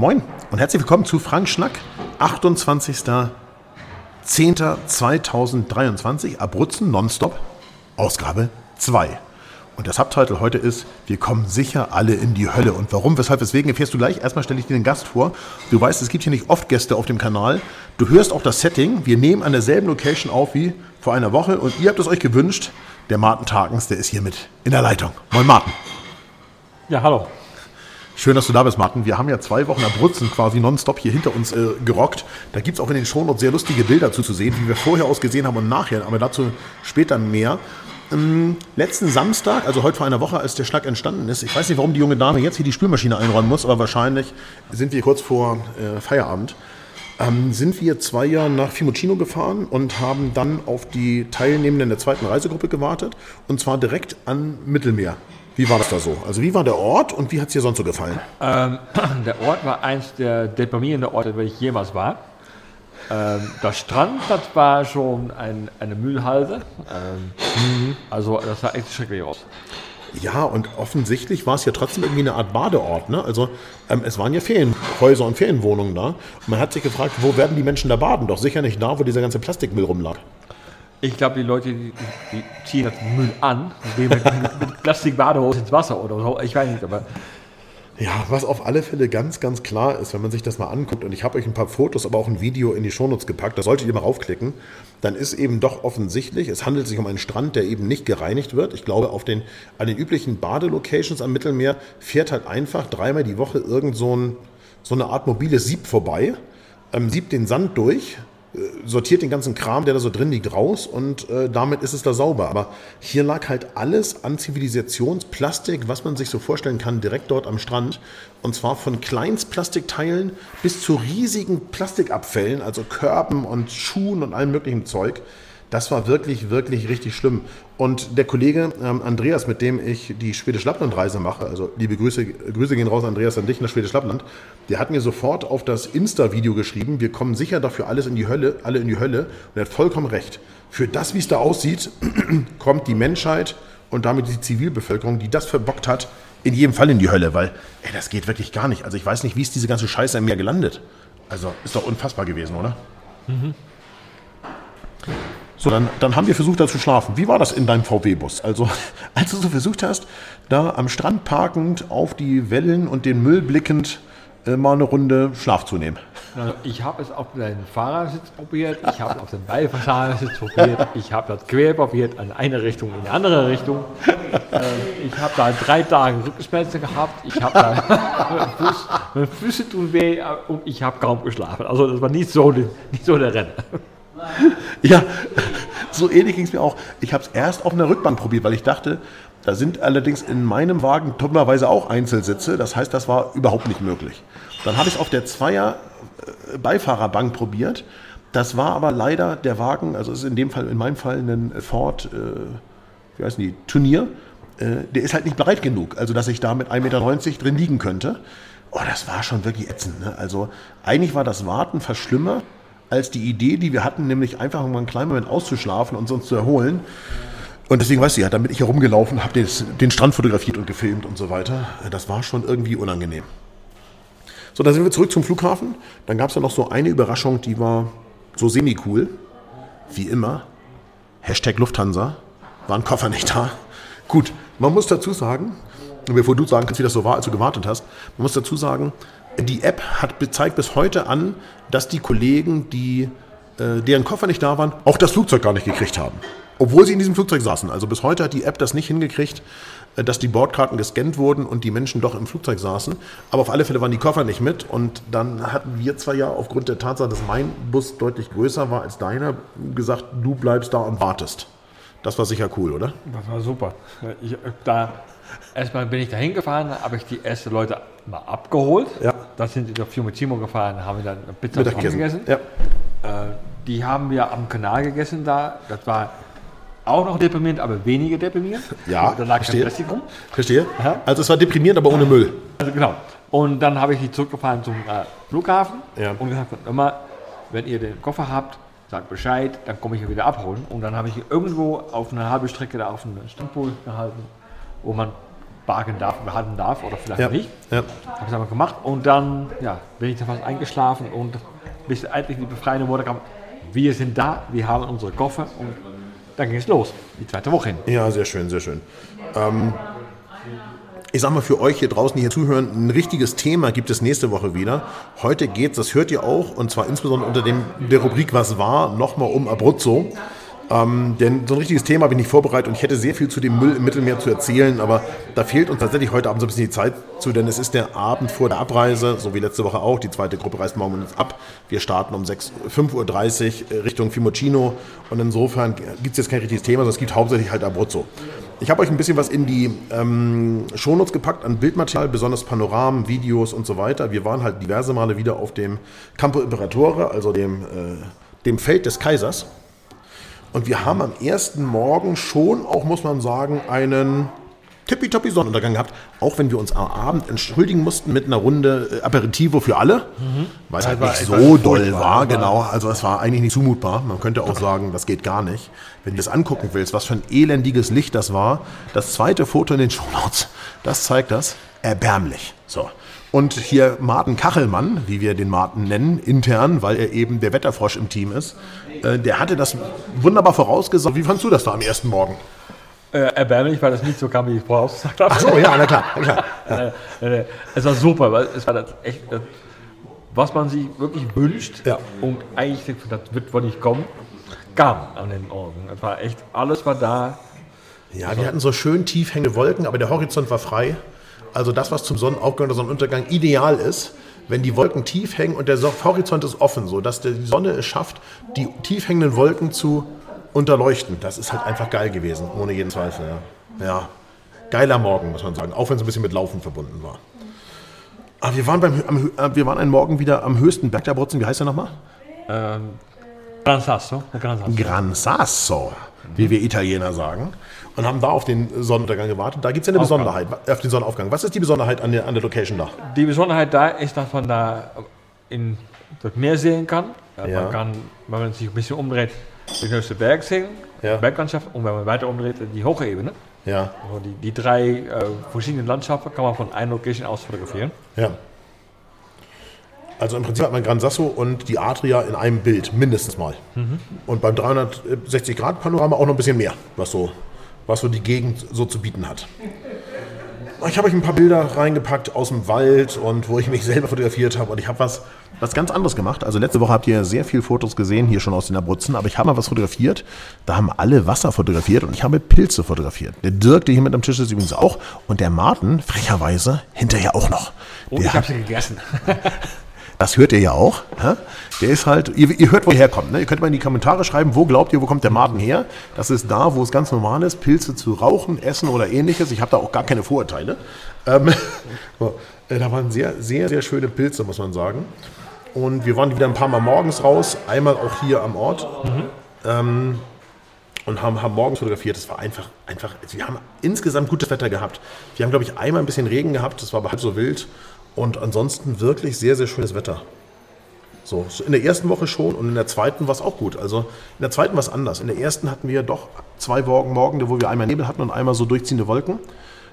Moin und herzlich willkommen zu Frank Schnack, 28.10.2023, Abruzzen nonstop, Ausgabe 2. Und der Subtitle heute ist, wir kommen sicher alle in die Hölle. Und warum, weshalb, weswegen, erfährst du gleich. Erstmal stelle ich dir den Gast vor. Du weißt, es gibt hier nicht oft Gäste auf dem Kanal. Du hörst auch das Setting. Wir nehmen an derselben Location auf wie vor einer Woche. Und ihr habt es euch gewünscht. Der Martin Tarkens, der ist hier mit in der Leitung. Moin Martin. Ja, hallo. Schön, dass du da bist, Martin. Wir haben ja zwei Wochen Abruzzen quasi nonstop hier hinter uns äh, gerockt. Da gibt es auch in den Shownotes sehr lustige Bilder zu, sehen, wie wir vorher ausgesehen haben und nachher. Aber dazu später mehr. Ähm, letzten Samstag, also heute vor einer Woche, als der Schlag entstanden ist, ich weiß nicht, warum die junge Dame jetzt hier die Spülmaschine einräumen muss, aber wahrscheinlich sind wir kurz vor äh, Feierabend. Ähm, sind wir zwei Jahre nach Fiumicino gefahren und haben dann auf die Teilnehmenden der zweiten Reisegruppe gewartet und zwar direkt an Mittelmeer. Wie war das da so? Also wie war der Ort und wie hat es dir sonst so gefallen? Ähm, der Ort war eins der deprimierenden Orte, wo ich jemals war. Ähm, der Strand, das war schon ein, eine Müllhalde. Ähm, Also das sah echt schrecklich aus. Ja, und offensichtlich war es ja trotzdem irgendwie eine Art Badeort. Ne? Also ähm, es waren ja Ferienhäuser und Ferienwohnungen da. Und man hat sich gefragt, wo werden die Menschen da baden? Doch sicher nicht da, wo dieser ganze Plastikmüll rumlag. Ich glaube, die Leute, die, die ziehen das Müll an, gehen mit, mit Plastikbadehose ins Wasser oder so. Ich weiß nicht, aber Ja, was auf alle Fälle ganz, ganz klar ist, wenn man sich das mal anguckt, und ich habe euch ein paar Fotos, aber auch ein Video in die Shownotes gepackt, da solltet ihr mal raufklicken, dann ist eben doch offensichtlich, es handelt sich um einen Strand, der eben nicht gereinigt wird. Ich glaube, auf den, an den üblichen Badelocations am Mittelmeer fährt halt einfach dreimal die Woche irgend so, ein, so eine Art mobiles Sieb vorbei, ähm, siebt den Sand durch, sortiert den ganzen Kram, der da so drin liegt, raus und äh, damit ist es da sauber. Aber hier lag halt alles an Zivilisationsplastik, was man sich so vorstellen kann, direkt dort am Strand. Und zwar von Kleinstplastikteilen bis zu riesigen Plastikabfällen, also Körben und Schuhen und allem möglichen Zeug. Das war wirklich, wirklich richtig schlimm. Und der Kollege ähm, Andreas, mit dem ich die Schwedisch-Lappland-Reise mache, also liebe Grüße, Grüße gehen raus, Andreas, an dich nach Schwedisch-Lappland, der hat mir sofort auf das Insta-Video geschrieben, wir kommen sicher dafür alles in die Hölle, alle in die Hölle. Und er hat vollkommen recht. Für das, wie es da aussieht, kommt die Menschheit und damit die Zivilbevölkerung, die das verbockt hat, in jedem Fall in die Hölle, weil, ey, das geht wirklich gar nicht. Also ich weiß nicht, wie ist diese ganze Scheiße im Meer gelandet. Also ist doch unfassbar gewesen, oder? So, dann, dann haben wir versucht, da zu schlafen. Wie war das in deinem VW-Bus? Also, als du so versucht hast, da am Strand parkend, auf die Wellen und den Müll blickend, äh, mal eine Runde Schlaf zu nehmen. Also ich habe es auf den Fahrersitz probiert, ich habe es auf den Beifahrersitz probiert, ich habe das quer probiert, in eine Richtung, in die andere Richtung. Äh, ich habe da drei Tage Rückenschmerzen gehabt, ich habe da meine Füße tun weh äh, und ich habe kaum geschlafen. Also das war nicht so, nicht so der Renner. Ja, so ähnlich ging es mir auch. Ich habe es erst auf einer Rückbank probiert, weil ich dachte, da sind allerdings in meinem Wagen dummerweise auch Einzelsitze. Das heißt, das war überhaupt nicht möglich. Dann habe ich es auf der Zweier-Beifahrerbank probiert. Das war aber leider der Wagen, also ist in dem Fall, in meinem Fall ein Ford, äh, wie heißen die, Turnier. Äh, der ist halt nicht breit genug, also dass ich da mit 1,90 Meter drin liegen könnte. Oh, das war schon wirklich ätzend. Ne? Also eigentlich war das Warten fast schlimmer als die Idee, die wir hatten, nämlich einfach mal einen kleinen Moment auszuschlafen und uns zu erholen. Und deswegen, weißt du ja, damit ich herumgelaufen, habe den Strand fotografiert und gefilmt und so weiter. Das war schon irgendwie unangenehm. So, dann sind wir zurück zum Flughafen. Dann gab es ja noch so eine Überraschung, die war so semi-cool. Wie immer. Hashtag Lufthansa. War ein Koffer nicht da. Gut, man muss dazu sagen, bevor du sagen kannst, wie das so war, als du gewartet hast, man muss dazu sagen, die App hat zeigt bis heute an, dass die Kollegen, die, äh, deren Koffer nicht da waren, auch das Flugzeug gar nicht gekriegt haben. Obwohl sie in diesem Flugzeug saßen. Also bis heute hat die App das nicht hingekriegt, äh, dass die Bordkarten gescannt wurden und die Menschen doch im Flugzeug saßen. Aber auf alle Fälle waren die Koffer nicht mit. Und dann hatten wir zwar ja aufgrund der Tatsache, dass mein Bus deutlich größer war als deiner, gesagt, du bleibst da und wartest. Das war sicher cool, oder? Das war super. Ich, da, erstmal bin ich da hingefahren, habe ich die ersten Leute mal abgeholt. Ja. Da sind die auf Fiumicino gefahren, haben wir dann eine Pizza gegessen. Ja. Äh, die haben wir am Kanal gegessen da. Das war auch noch deprimierend, aber weniger deprimierend. Ja, da lag verstehe. kein Plastik rum. Verstehe? Ja. Also es war deprimierend, aber ohne Müll. Also genau. Und dann habe ich die zurückgefahren zum äh, Flughafen Ja. und gesagt, immer, wenn ihr den Koffer habt, sagt Bescheid, dann komme ich ihn wieder abholen. Und dann habe ich ihn irgendwo auf einer halben Strecke da auf einem Standpol gehalten, wo man backen darf, behalten darf oder vielleicht Ja. nicht. Ja. Habe ich aber gemacht und dann ja, bin ich da fast eingeschlafen und bis endlich die befreiende Worte kam. Wir sind da, wir haben unsere Koffer und dann ging es los, die zweite Woche hin. Ja, sehr schön, sehr schön. Ähm, ich sag mal für euch hier draußen, die hier zuhören, ein richtiges Thema gibt es nächste Woche wieder. Heute geht's, das hört ihr auch, und zwar insbesondere unter dem, der Rubrik Was war, nochmal um Abruzzo. Ähm, denn so ein richtiges Thema habe ich nicht vorbereitet und ich hätte sehr viel zu dem Müll im Mittelmeer zu erzählen, aber da fehlt uns tatsächlich heute Abend so ein bisschen die Zeit zu, denn es ist der Abend vor der Abreise, so wie letzte Woche auch. Die zweite Gruppe reist morgen uns ab. Wir starten um 6, 5.30 Uhr Richtung Fiumicino und insofern gibt es jetzt kein richtiges Thema, sondern es gibt hauptsächlich halt Abruzzo. Ich habe euch ein bisschen was in die ähm, Shownotes gepackt an Bildmaterial, besonders Panoramen, Videos und so weiter. Wir waren halt diverse Male wieder auf dem Campo Imperatore, also dem, äh, dem Feld des Kaisers. Und wir haben am ersten Morgen schon auch, muss man sagen, einen tippitoppi Sonnenuntergang gehabt. Auch wenn wir uns am Abend entschuldigen mussten mit einer Runde äh, Aperitivo für alle, weil es halt war nicht so doll war. aber- Genau, also es war eigentlich nicht zumutbar. Man könnte auch sagen, das geht gar nicht. Wenn du das angucken willst, was für ein elendiges Licht das war. Das zweite Foto in den Shownotes, das zeigt das. Erbärmlich. So. Und hier Martin Kachelmann, wie wir den Martin nennen, intern, weil er eben der Wetterfrosch im Team ist, äh, der hatte das wunderbar vorausgesagt. Wie fandst du das da am ersten Morgen? Äh, erbärmlich, weil das nicht so kam, wie ich vorausgesagt habe. Ach so, ja, na klar, na klar. Äh, äh, es war super, weil es war das echt, was man sich wirklich wünscht Ja. und eigentlich denkt, das wird wohl nicht kommen, kam an den Morgen. Es war echt, alles war da. Ja, wir hatten so schön tief hängende Wolken, aber der Horizont war frei. Also das, was zum Sonnenaufgang oder Sonnenuntergang ideal ist, wenn die Wolken tief hängen und der Horizont ist offen, so dass die Sonne es schafft, die tief hängenden Wolken zu unterleuchten. Das ist halt einfach geil gewesen, ohne jeden Zweifel. Ja, ja. geiler Morgen, muss man sagen, auch wenn es ein bisschen mit Laufen verbunden war. Aber wir waren, beim, am, äh, wir waren einen Morgen wieder am höchsten Berg der Abruzzen. Wie heißt der nochmal? Ähm, Gran Sasso, Gran Sasso. Gran Sasso, wie wir Italiener sagen. Und haben da auf den Sonnenuntergang gewartet. Da gibt es ja eine Aufgang. Besonderheit, auf den Sonnenaufgang. Was ist die Besonderheit an der, an der Location da? Die Besonderheit da ist, dass man da in das Meer sehen kann. Ja. Man kann, wenn man sich ein bisschen umdreht, den höchsten Berg sehen, Ja. Berglandschaft. Und wenn man weiter umdreht, die hohe Ebene. Ja, Also die, die drei äh, verschiedenen Landschaften kann man von einer Location aus fotografieren. ja. Also im Prinzip hat man Gran Sasso und die Adria in einem Bild, mindestens mal. Und beim 360-Grad-Panorama auch noch ein bisschen mehr, was so, was so die Gegend so zu bieten hat. Ich habe euch ein paar Bilder reingepackt aus dem Wald und wo ich mich selber fotografiert habe. Und ich habe was, was ganz anderes gemacht. Also letzte Woche habt ihr sehr viele Fotos gesehen, hier schon aus den Abruzzen. Aber ich habe mal was fotografiert. Da haben alle Wasser fotografiert und ich habe Pilze fotografiert. Der Dirk, der hier mit am Tisch ist, übrigens auch. Und der Martin, frecherweise, hinterher auch noch. Und Der ich habe sie gegessen. das hört ihr ja auch. hä? Der ist halt, ihr, ihr hört, wo er herkommt. Ne? Ihr könnt mal in die Kommentare schreiben, wo glaubt ihr, wo kommt der Martin her? Das ist da, wo es ganz normal ist, Pilze zu rauchen, essen oder ähnliches. Ich habe da auch gar keine Vorurteile. Ähm, äh, da waren sehr, sehr, sehr schöne Pilze, muss man sagen. Und wir waren wieder ein paar Mal morgens raus, einmal auch hier am Ort. Ähm, und haben, haben morgens fotografiert. Es war einfach, einfach, wir haben insgesamt gutes Wetter gehabt. Wir haben, glaube ich, einmal ein bisschen Regen gehabt, das war aber halb so wild. Und ansonsten wirklich sehr, sehr schönes Wetter. So, in der ersten Woche schon und in der zweiten war es auch gut. Also in der zweiten war es anders. In der ersten hatten wir doch zwei Morgen, Morgen, wo wir einmal Nebel hatten und einmal so durchziehende Wolken.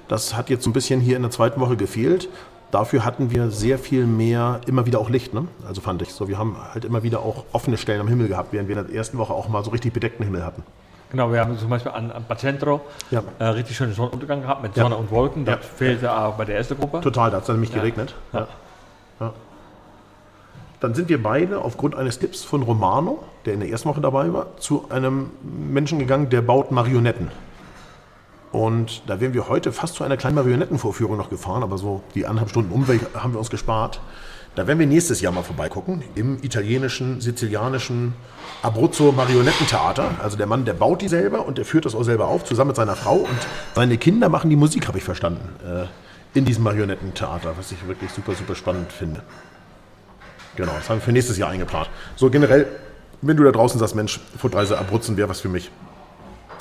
Das hat jetzt ein bisschen hier in der zweiten Woche gefehlt. Dafür hatten wir sehr viel mehr, immer wieder auch Licht, ne? Also fand ich so. Wir haben halt immer wieder auch offene Stellen am Himmel gehabt, während wir in der ersten Woche auch mal so richtig bedeckten Himmel hatten. Genau, wir haben zum Beispiel an, an Pacentro Ja. äh, richtig schönen Sonnenuntergang gehabt mit Ja. Sonne und Wolken. Das Ja. fehlte auch bei der ersten Gruppe. Total, da hat es nämlich geregnet. Ja. Ja. Dann sind wir beide aufgrund eines Tipps von Romano, der in der ersten Woche dabei war, zu einem Menschen gegangen, der baut Marionetten. Und da wären wir heute fast zu einer kleinen Marionettenvorführung noch gefahren, aber so die anderthalb Stunden Umweg haben wir uns gespart. Da werden wir nächstes Jahr mal vorbeigucken, im italienischen, sizilianischen Abruzzo Marionettentheater. Also der Mann, der baut die selber und der führt das auch selber auf, zusammen mit seiner Frau. Und seine Kinder machen die Musik, habe ich verstanden, äh, in diesem Marionettentheater, was ich wirklich super, super spannend finde. Genau, das haben wir für nächstes Jahr eingeplant. So generell, wenn du da draußen sagst, Mensch, Footreise Abruzzen wäre was für mich,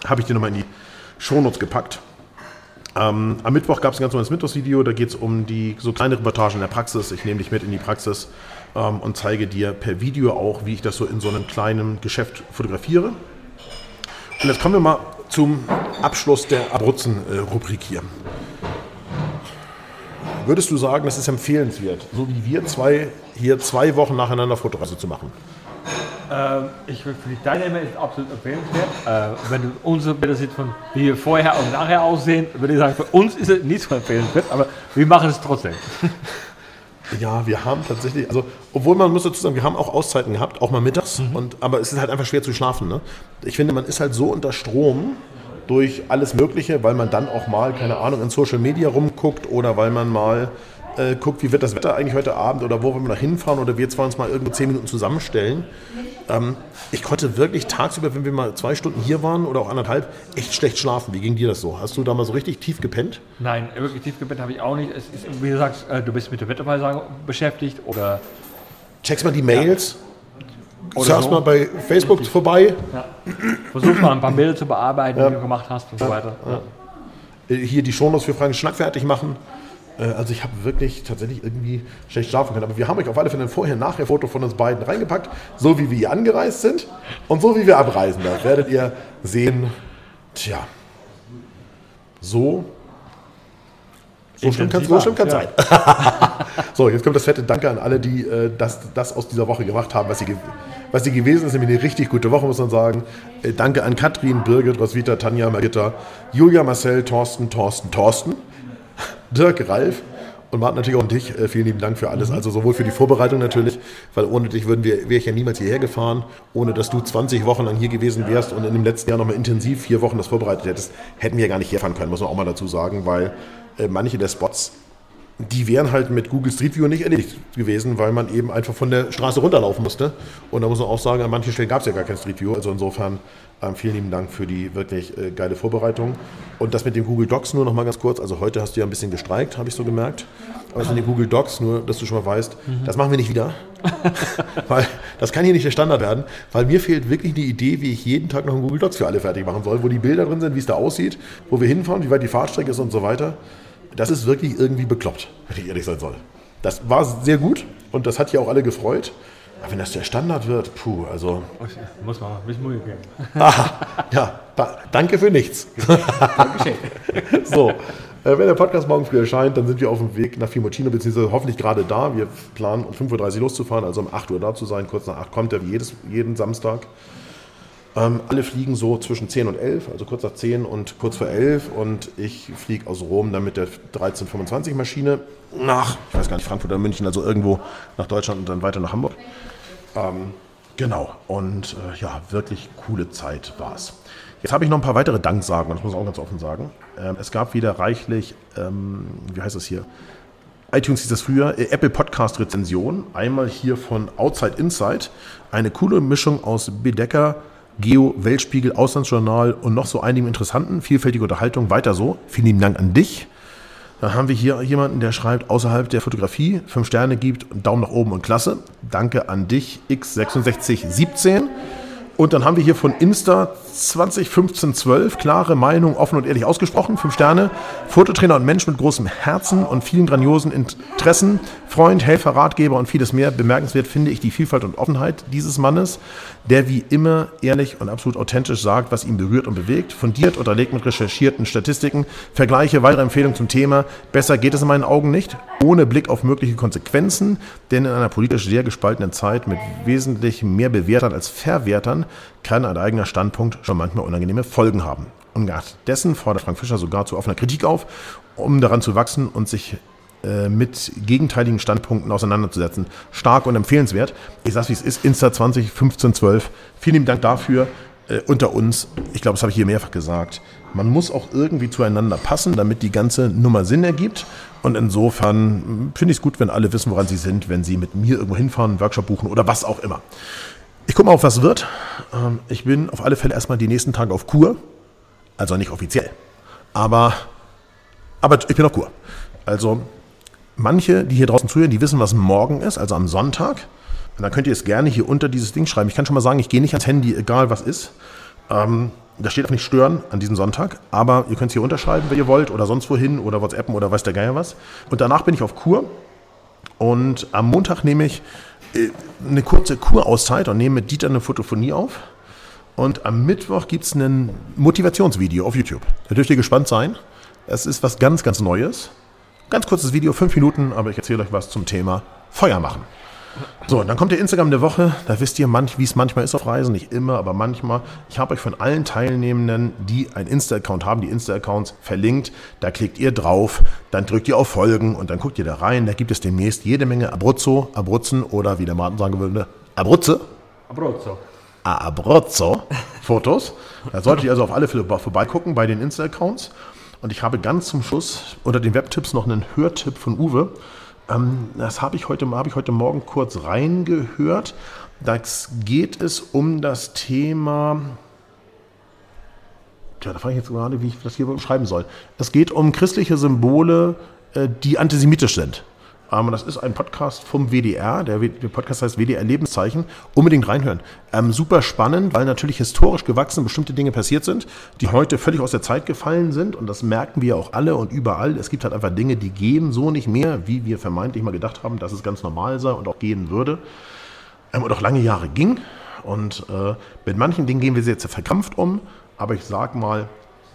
habe ich dir nochmal in die Shownotes gepackt. Ähm, am Mittwoch gab es ein ganz neues Mittwochsvideo, da geht es um die so kleine Reportagen in der Praxis. Ich nehme dich mit in die Praxis ähm, und zeige dir per Video auch, wie ich das so in so einem kleinen Geschäft fotografiere. Und jetzt kommen wir mal zum Abschluss der Abruzzen-Rubrik hier. würdest du sagen, das ist empfehlenswert, so wie wir zwei hier zwei Wochen nacheinander Fotoreise zu machen? Ähm, ich für die Teilnehmer ist es absolut empfehlenswert. Äh, wenn du unsere Bilder siehst, von wie wir vorher und nachher aussehen, würde ich sagen, für uns ist es nicht so empfehlenswert, aber wir machen es trotzdem. Ja, wir haben tatsächlich, also obwohl man muss dazu sagen, wir haben auch Auszeiten gehabt, auch mal mittags, mhm. und, aber es ist halt einfach schwer zu schlafen. Ne? Ich finde, man ist halt so unter Strom durch alles Mögliche, weil man dann auch mal, keine Ahnung, in Social Media rumguckt oder weil man mal äh, guckt, wie wird das Wetter eigentlich heute Abend oder wo wollen wir noch hinfahren oder wir zwei uns mal irgendwo zehn Minuten zusammenstellen. Ähm, ich konnte wirklich tagsüber, wenn wir mal zwei Stunden hier waren oder auch anderthalb, echt schlecht schlafen. Wie ging dir das so? Hast du da mal so richtig tief gepennt? Nein, wirklich tief gepennt habe ich auch nicht. Es ist, wie du sagst, äh, du bist mit der Wettervorhersage beschäftigt oder. Checkst mal die Mails. Ja. Surfst so. mal bei Facebook richtig. vorbei. Ja. Versuch mal ein paar Bilder zu bearbeiten, ja. die du gemacht hast und so weiter. Äh, hier die Shownotes für Frank Schnack fertig machen. Äh, also ich habe wirklich tatsächlich irgendwie schlecht schlafen können. Aber wir haben euch auf alle Fälle ein Vorher-Nachher-Foto von uns beiden reingepackt, so wie wir hier angereist sind und so wie wir abreisen. Da werdet ihr sehen, tja, so so schlimm kann es so schlimm ja. sein. so, jetzt kommt das fette Danke an alle, die äh, das, das aus dieser Woche gemacht haben, was sie, was sie gewesen ist. Nämlich eine richtig gute Woche, muss man sagen. Äh, danke an Katrin, Birgit, Roswitha, Tanja, Margitta, Julia, Marcel, Thorsten, Thorsten, Thorsten. Dirk, Ralf und Martin natürlich auch dich. Äh, vielen lieben Dank für alles. Mhm. Also sowohl für die Vorbereitung natürlich, weil ohne dich würden wir, wäre ich ja niemals hierher gefahren. Ohne dass du 20 Wochen lang hier gewesen wärst und in dem letzten Jahr nochmal intensiv vier Wochen das vorbereitet hättest, hätten wir ja gar nicht herfahren können, muss man auch mal dazu sagen, weil äh, manche der Spots die wären halt mit Google Street View nicht erledigt gewesen, weil man eben einfach von der Straße runterlaufen musste. Und da muss man auch sagen, an manchen Stellen gab es ja gar kein Street View. Also insofern ähm, vielen lieben Dank für die wirklich äh, geile Vorbereitung. Und das mit den Google Docs nur noch mal ganz kurz. Also heute hast du ja ein bisschen gestreikt, habe ich so gemerkt. Aber das mit den Google Docs, nur dass du schon mal weißt, mhm. das machen wir nicht wieder. weil das kann hier nicht der Standard werden. Weil mir fehlt wirklich die Idee, wie ich jeden Tag noch einen Google Docs für alle fertig machen soll, wo die Bilder drin sind, wie es da aussieht, wo wir hinfahren, wie weit die Fahrstrecke ist und so weiter das ist wirklich irgendwie bekloppt, wenn ich ehrlich sein soll. Das war sehr gut und das hat ja auch alle gefreut. Aber wenn das der Standard wird, puh, also. Muss man bisschen Mühe geben. Aha, ja, da, danke für nichts. Dankeschön. so, äh, wenn der Podcast morgen früh erscheint, dann sind wir auf dem Weg nach Fiumicino, beziehungsweise hoffentlich gerade da. Wir planen um 5.30 Uhr loszufahren, also um 8 Uhr da zu sein. Kurz nach 8 kommt er wie jedes, jeden Samstag. Ähm, alle fliegen so zwischen 10 und 11, also kurz nach 10 und kurz vor 11. Und ich fliege aus Rom dann mit der 1325 Maschine nach, ich weiß gar nicht, Frankfurt oder München, also irgendwo nach Deutschland und dann weiter nach Hamburg. Ähm, genau, und äh, ja, wirklich coole Zeit war es. Jetzt habe ich noch ein paar weitere Danksagen, das muss ich auch ganz offen sagen. Ähm, es gab wieder reichlich, ähm, wie heißt es hier? iTunes hieß das früher, äh, Apple Podcast Rezension. Einmal hier von Outside Inside. Eine coole Mischung aus Bedecker, Geo, Weltspiegel, Auslandsjournal und noch so einigen interessanten, vielfältige Unterhaltung. Weiter so. Vielen lieben Dank an dich. Dann haben wir hier jemanden, der schreibt, außerhalb der Fotografie fünf Sterne gibt, Daumen nach oben und klasse. Danke an dich, X6617. Und dann haben wir hier von Insta 2015-12 klare Meinung, offen und ehrlich ausgesprochen. Fünf Sterne. Fototrainer und Mensch mit großem Herzen und vielen grandiosen Interessen. Freund, Helfer, Ratgeber und vieles mehr. Bemerkenswert finde ich die Vielfalt und Offenheit dieses Mannes, der wie immer ehrlich und absolut authentisch sagt, was ihn berührt und bewegt. Fundiert, unterlegt mit recherchierten Statistiken. Vergleiche, weitere Empfehlungen zum Thema. Besser geht es in meinen Augen nicht. Ohne Blick auf mögliche Konsequenzen. Denn in einer politisch sehr gespaltenen Zeit mit wesentlich mehr Bewertern als Verwertern kann ein eigener Standpunkt schon manchmal unangenehme Folgen haben. Ungeachtet dessen fordert Frank Fischer sogar zu offener Kritik auf, um daran zu wachsen und sich äh, mit gegenteiligen Standpunkten auseinanderzusetzen. Stark und empfehlenswert. Ich sag's wie es ist, Insta 20, 15, 12. Vielen lieben Dank dafür. Äh, unter uns, ich glaube, das habe ich hier mehrfach gesagt, man muss auch irgendwie zueinander passen, damit die ganze Nummer Sinn ergibt. Und insofern hm, finde ich es gut, wenn alle wissen, woran sie sind, wenn sie mit mir irgendwo hinfahren, einen Workshop buchen oder was auch immer. Ich gucke mal, auf was wird. Ähm, ich bin auf alle Fälle erstmal die nächsten Tage auf Kur. Also nicht offiziell. Aber, aber ich bin auf Kur. Also manche, die hier draußen zuhören, die wissen, was morgen ist, also am Sonntag. Und dann könnt ihr es gerne hier unter dieses Ding schreiben. Ich kann schon mal sagen, ich gehe nicht ans Handy, egal was ist. Ähm, da steht auch nicht stören an diesem Sonntag, aber ihr könnt es hier unterschreiben, wenn ihr wollt, oder sonst wohin, oder WhatsAppen oder weiß der Geier was. Und danach bin ich auf Kur. Und am Montag nehme ich eine kurze Kurauszeit und nehme mit Dieter eine Fotophonie auf. Und am Mittwoch gibt es ein Motivationsvideo auf YouTube. Da dürft ihr gespannt sein. Es ist was ganz, ganz Neues. Ganz kurzes Video, fünf Minuten, aber ich erzähle euch was zum Thema Feuer machen. So, dann kommt der Instagram der Woche. Da wisst ihr, wie es manchmal ist auf Reisen. Nicht immer, aber manchmal. Ich habe euch von allen Teilnehmenden, die einen Insta-Account haben, die Insta-Accounts verlinkt. Da klickt ihr drauf, dann drückt ihr auf Folgen und dann guckt ihr da rein. Da gibt es demnächst jede Menge Abruzzo, Abruzzen oder wie der Martin sagen würde, Abruzze. Abruzzo. Abruzzo Fotos. Da solltet ihr also auf alle Fälle vorbeigucken bei den Insta-Accounts. Und ich habe ganz zum Schluss unter den Webtipps noch einen Hörtipp von Uwe. Ähm, das habe ich, heute, hab ich heute Morgen kurz reingehört. Da geht es um das Thema. Tja, da frage ich jetzt gerade, wie ich das hier schreiben soll. Es geht um christliche Symbole, äh, die antisemitisch sind. Ähm, das ist ein Podcast vom WDR. Der, der Podcast heißt WDR Lebenszeichen. Unbedingt reinhören. Ähm, super spannend, weil natürlich historisch gewachsen bestimmte Dinge passiert sind, die heute völlig aus der Zeit gefallen sind. Und das merken wir auch alle und überall. Es gibt halt einfach Dinge, die gehen so nicht mehr, wie wir vermeintlich mal gedacht haben, dass es ganz normal sei und auch gehen würde. Ähm, und auch lange Jahre ging. Und äh, mit manchen Dingen gehen wir jetzt verkrampft um. Aber ich sage mal,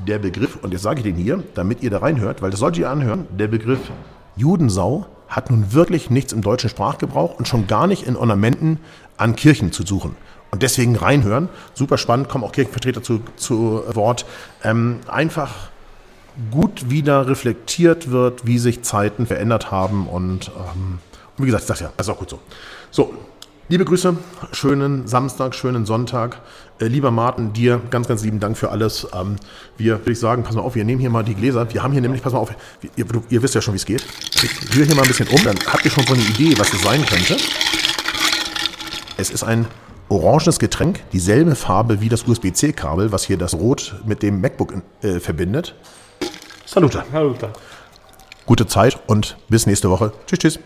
der Begriff, und jetzt sage ich den hier, damit ihr da reinhört, weil das solltet ihr anhören, der Begriff Judensau hat nun wirklich nichts im deutschen Sprachgebrauch und schon gar nicht in Ornamenten an Kirchen zu suchen. Und deswegen reinhören. Super spannend, kommen auch Kirchenvertreter zu, zu Wort. Ähm, einfach gut wieder reflektiert wird, wie sich Zeiten verändert haben. Und ähm, wie gesagt, ich sage ja, das ist auch gut so. So, Liebe Grüße, schönen Samstag, schönen Sonntag. Äh, lieber Martin, dir ganz, ganz lieben Dank für alles. Ähm, wir, würde ich sagen, pass mal auf, wir nehmen hier mal die Gläser. Wir haben hier nämlich, pass mal auf, ihr, ihr wisst ja schon, wie es geht. Ich rühre hier mal ein bisschen um, dann habt ihr schon so eine Idee, was es sein könnte. Es ist ein orangenes Getränk, dieselbe Farbe wie das USB-C-Kabel, was hier das Rot mit dem MacBook äh, verbindet. Salute. Salute. Gute Zeit und bis nächste Woche. Tschüss, tschüss.